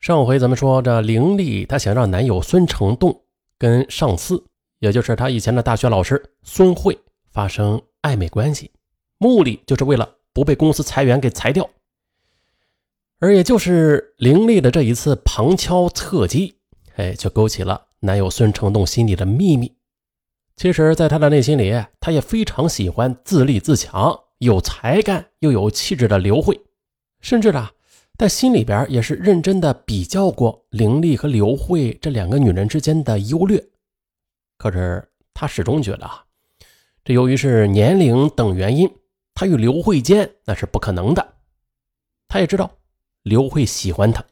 上回咱们说，这凌丽她想让男友孙成栋跟上司，也就是她以前的大学老师孙慧发生暧昧关系，目的就是为了不被公司裁员给裁掉。而也就是凌丽的这一次旁敲侧击，哎，就勾起了男友孙成栋心里的秘密。其实，在他的内心里，他也非常喜欢自立自强、有才干又有气质的刘慧，甚至呢。在心里边也是认真的比较过凌丽和刘慧这两个女人之间的优劣，可是他始终觉得啊，这由于是年龄等原因，他与刘慧间那是不可能的。他也知道刘慧喜欢他，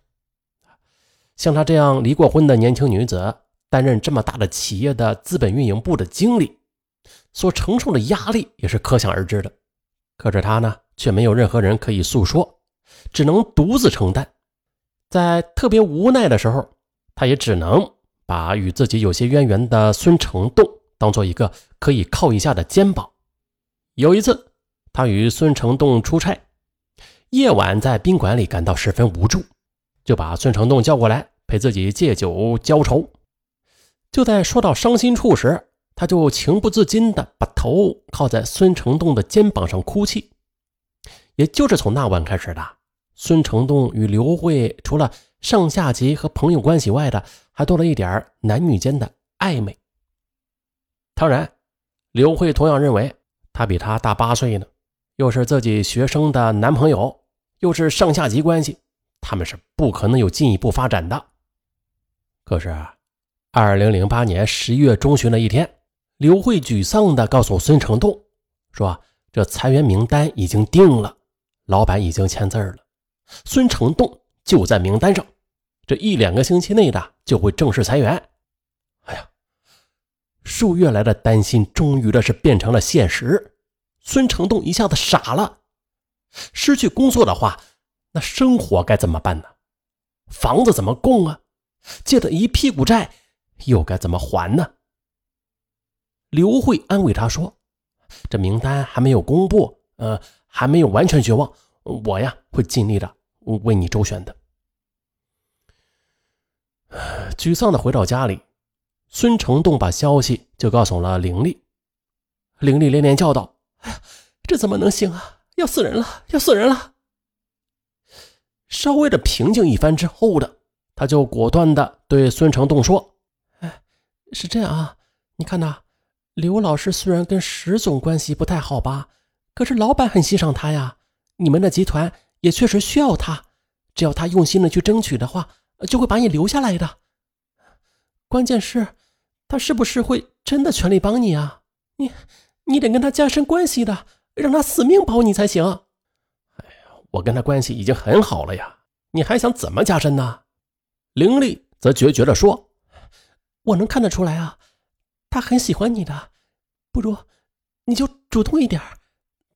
像他这样离过婚的年轻女子，担任这么大的企业的资本运营部的经理，所承受的压力也是可想而知的。可是他呢，却没有任何人可以诉说。只能独自承担，在特别无奈的时候，他也只能把与自己有些渊源的孙成栋当做一个可以靠一下的肩膀。有一次，他与孙成栋出差，夜晚在宾馆里感到十分无助，就把孙成栋叫过来陪自己借酒浇愁。就在说到伤心处时，他就情不自禁地把头靠在孙成栋的肩膀上哭泣。也就是从那晚开始的。孙成栋与刘慧除了上下级和朋友关系外的，还多了一点男女间的暧昧。当然，刘慧同样认为他比他大八岁呢，又是自己学生的男朋友，又是上下级关系，他们是不可能有进一步发展的。可是，二零零八年十一月中旬的一天，刘慧沮丧地告诉孙成栋说：“这裁员名单已经定了，老板已经签字了。”孙成栋就在名单上，这一两个星期内的就会正式裁员。哎呀，数月来的担心终于的是变成了现实。孙成栋一下子傻了，失去工作的话，那生活该怎么办呢？房子怎么供啊？借的一屁股债又该怎么还呢？刘慧安慰他说：“这名单还没有公布，呃，还没有完全绝望，我呀会尽力的。”为你周旋的。沮丧的回到家里，孙成栋把消息就告诉了凌丽。凌丽连连叫道：“哎呀，这怎么能行啊！要死人了，要死人了！”稍微的平静一番之后的，他就果断的对孙成栋说：“哎，是这样啊，你看呐，刘老师虽然跟石总关系不太好吧，可是老板很欣赏他呀，你们的集团。”也确实需要他，只要他用心的去争取的话，就会把你留下来的。关键是，他是不是会真的全力帮你啊？你，你得跟他加深关系的，让他死命保你才行。哎呀，我跟他关系已经很好了呀，你还想怎么加深呢？凌丽则决绝地说：“我能看得出来啊，他很喜欢你的，不如你就主动一点，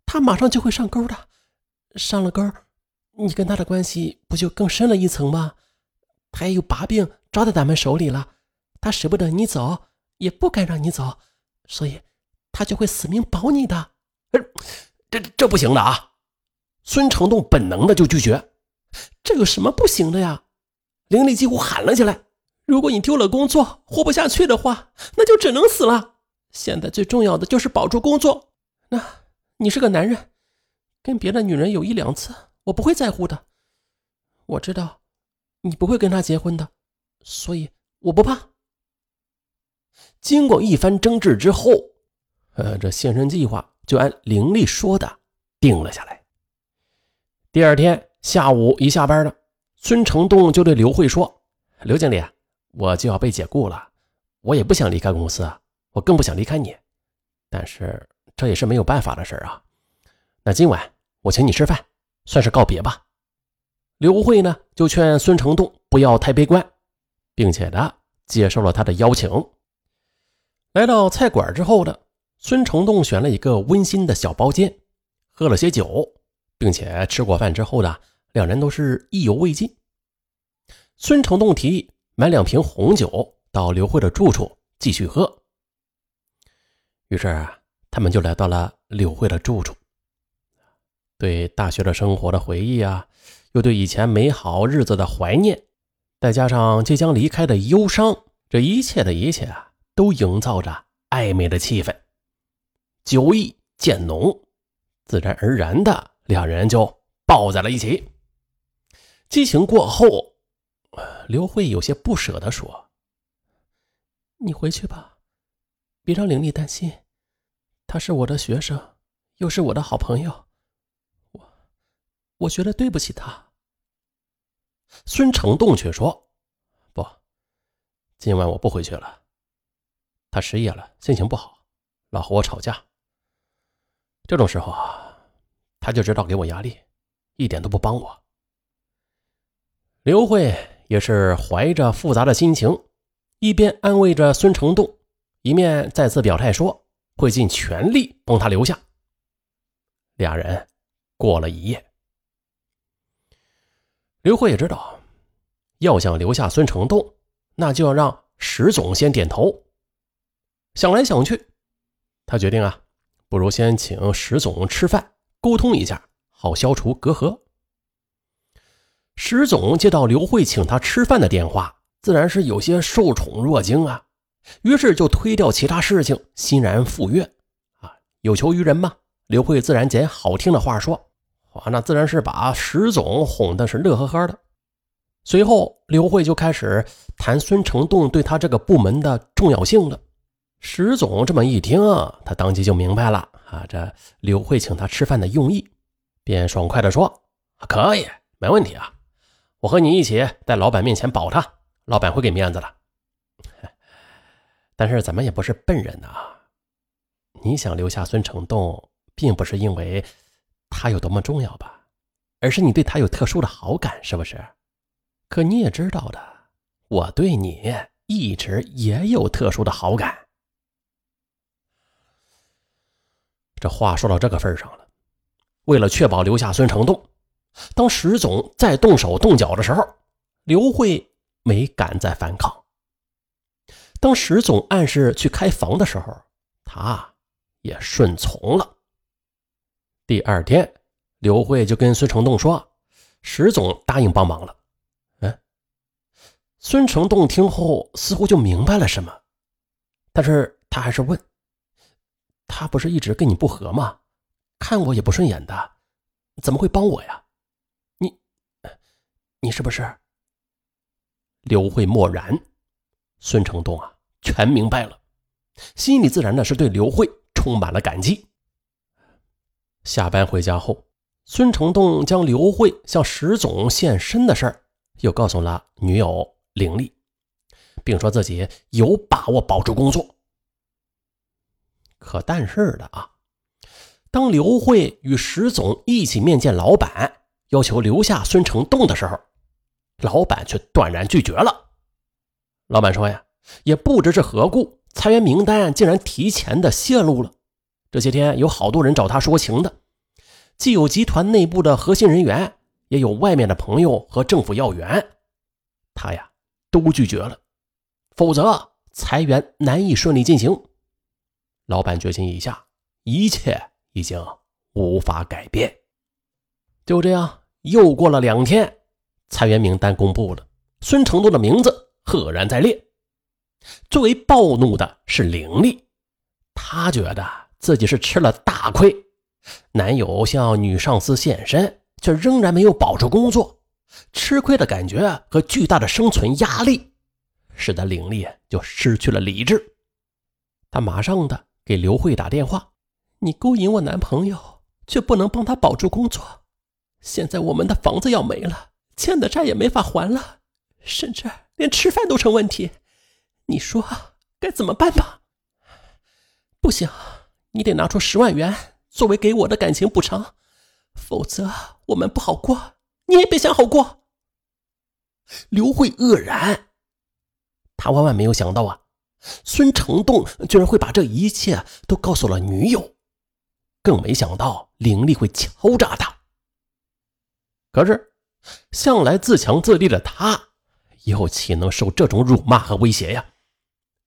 他马上就会上钩的，上了钩。”你跟他的关系不就更深了一层吗？他也有把柄抓在咱们手里了，他舍不得你走，也不敢让你走，所以他就会死命保你的。这这不行的啊！孙成栋本能的就拒绝。这有什么不行的呀？林丽几乎喊了起来：“如果你丢了工作，活不下去的话，那就只能死了。现在最重要的就是保住工作。那你是个男人，跟别的女人有一两次。”我不会在乎的，我知道你不会跟他结婚的，所以我不怕。经过一番争执之后，呃，这献身计划就按凌丽说的定了下来。第二天下午一下班了，孙成栋就对刘慧说：“刘经理，我就要被解雇了，我也不想离开公司，我更不想离开你，但是这也是没有办法的事啊。那今晚我请你吃饭。”算是告别吧。刘慧呢，就劝孙成栋不要太悲观，并且呢，接受了他的邀请。来到菜馆之后呢孙成栋选了一个温馨的小包间，喝了些酒，并且吃过饭之后呢两人都是意犹未尽。孙成栋提议买两瓶红酒到刘慧的住处继续喝。于是啊他们就来到了刘慧的住处。对大学的生活的回忆啊，又对以前美好日子的怀念，再加上即将离开的忧伤，这一切的一切啊，都营造着暧昧的气氛。酒意渐浓，自然而然的，两人就抱在了一起。激情过后，刘慧有些不舍地说：“你回去吧，别让玲丽担心。她是我的学生，又是我的好朋友，我觉得对不起他。”孙成栋却说：“不，今晚我不回去了。他失业了，心情不好，老和我吵架。这种时候啊，他就知道给我压力，一点都不帮我。”刘慧也是怀着复杂的心情，一边安慰着孙成栋，一面再次表态说会尽全力帮他留下。俩人过了一夜。刘慧也知道，要想留下孙成栋，那就要让石总先点头。想来想去，他决定啊，不如先请石总吃饭，沟通一下，好消除隔阂。石总接到刘慧请他吃饭的电话，自然是有些受宠若惊啊，于是就推掉其他事情，欣然赴约。啊，有求于人嘛，刘慧自然捡好听的话说。啊，那自然是把石总哄的是乐呵呵的。随后，刘慧就开始谈孙成栋对他这个部门的重要性了。石总这么一听，他当即就明白了啊，这刘慧请他吃饭的用意，便爽快地说：“可以，没问题啊，我和你一起在老板面前保他，老板会给面子的。但是咱们也不是笨人呐，你想留下孙成栋，并不是因为……”他有多么重要吧，而是你对他有特殊的好感，是不是？可你也知道的，我对你一直也有特殊的好感。这话说到这个份上了，为了确保留下孙成栋，当石总再动手动脚的时候，刘慧没敢再反抗。当石总暗示去开房的时候，他也顺从了。第二天，刘慧就跟孙成栋说：“石总答应帮忙了。”嗯，孙成栋听后似乎就明白了什么，但是他还是问：“他不是一直跟你不和吗？看我也不顺眼的，怎么会帮我呀？你，你是不是？”刘慧默然，孙成栋啊，全明白了，心里自然的是对刘慧充满了感激。下班回家后，孙成栋将刘慧向石总献身的事儿又告诉了女友凌丽，并说自己有把握保住工作。可但是的啊，当刘慧与石总一起面见老板，要求留下孙成栋的时候，老板却断然拒绝了。老板说呀，也不知是何故，裁员名单竟然提前的泄露了。这些天有好多人找他说情的，既有集团内部的核心人员，也有外面的朋友和政府要员，他呀都拒绝了，否则裁员难以顺利进行。老板决心已下，一切已经无法改变。就这样，又过了两天，裁员名单公布了，孙成栋的名字赫然在列。最为暴怒的是凌厉，他觉得。自己是吃了大亏，男友向女上司现身，却仍然没有保住工作，吃亏的感觉和巨大的生存压力，使得凌丽就失去了理智。他马上的给刘慧打电话：“你勾引我男朋友，却不能帮他保住工作，现在我们的房子要没了，欠的债也没法还了，甚至连吃饭都成问题，你说该怎么办吧？”不行。你得拿出十万元作为给我的感情补偿，否则我们不好过。你也别想好过。刘慧愕然，他万万没有想到啊，孙成栋居然会把这一切都告诉了女友，更没想到凌丽会敲诈他。可是，向来自强自立的他，又岂能受这种辱骂和威胁呀？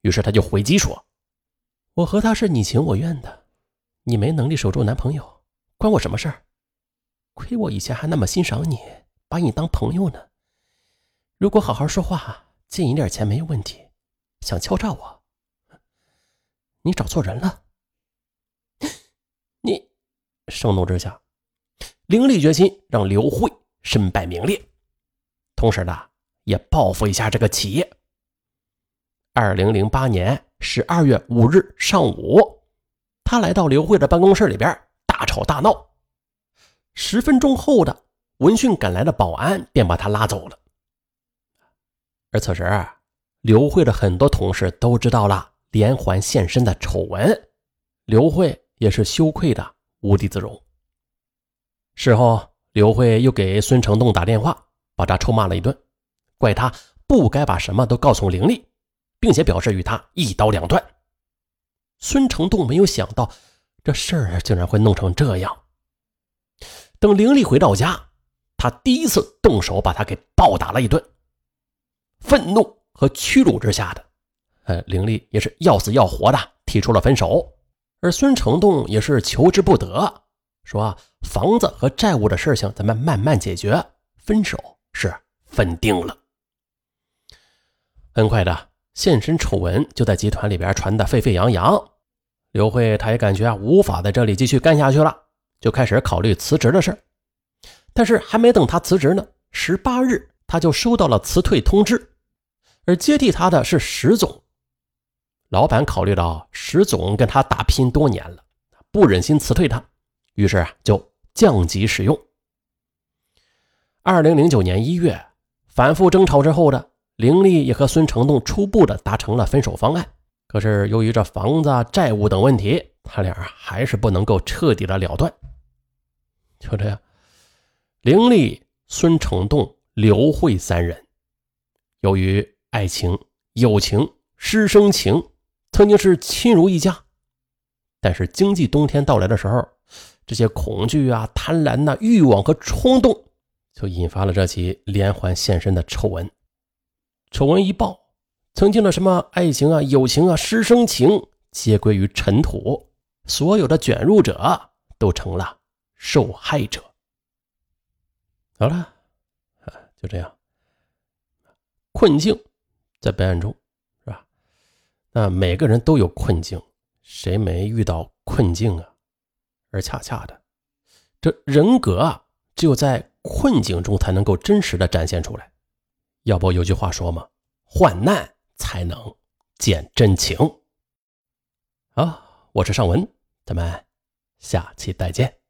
于是他就回击说。我和他是你情我愿的，你没能力守住男朋友，关我什么事儿？亏我以前还那么欣赏你，把你当朋友呢。如果好好说话，借你点钱没有问题。想敲诈我，你找错人了。你盛怒之下，凌厉决心让刘慧身败名裂，同时呢，也报复一下这个企业。二零零八年十二月五日上午，他来到刘慧的办公室里边，大吵大闹。十分钟后的闻讯赶来的保安便把他拉走了。而此时，刘慧的很多同事都知道了连环现身的丑闻，刘慧也是羞愧的无地自容。事后，刘慧又给孙成栋打电话，把他臭骂了一顿，怪他不该把什么都告诉凌厉。并且表示与他一刀两断。孙成栋没有想到这事儿竟然会弄成这样。等凌力回到家，他第一次动手把他给暴打了一顿。愤怒和屈辱之下的，呃，凌力也是要死要活的提出了分手。而孙成栋也是求之不得，说房子和债务的事情咱们慢慢解决，分手是分定了。很快的。现身丑闻就在集团里边传得沸沸扬扬，刘慧她也感觉啊无法在这里继续干下去了，就开始考虑辞职的事但是还没等他辞职呢，十八日他就收到了辞退通知，而接替他的是石总。老板考虑到石总跟他打拼多年了，不忍心辞退他，于是啊就降级使用。二零零九年一月，反复争吵之后的。凌厉也和孙成栋初步的达成了分手方案，可是由于这房子、债务等问题，他俩还是不能够彻底的了断。就这样，凌厉、孙成栋、刘慧三人，由于爱情、友情、师生情，曾经是亲如一家。但是经济冬天到来的时候，这些恐惧啊、贪婪呐、欲望和冲动，就引发了这起连环现身的丑闻。丑闻一爆，曾经的什么爱情啊、友情啊、师生情，皆归于尘土。所有的卷入者都成了受害者。好了，啊，就这样。困境在本案中，是吧？那每个人都有困境，谁没遇到困境啊？而恰恰的，这人格啊，只有在困境中才能够真实的展现出来。要不有句话说嘛，患难才能见真情。啊，我是尚文，咱们下期再见。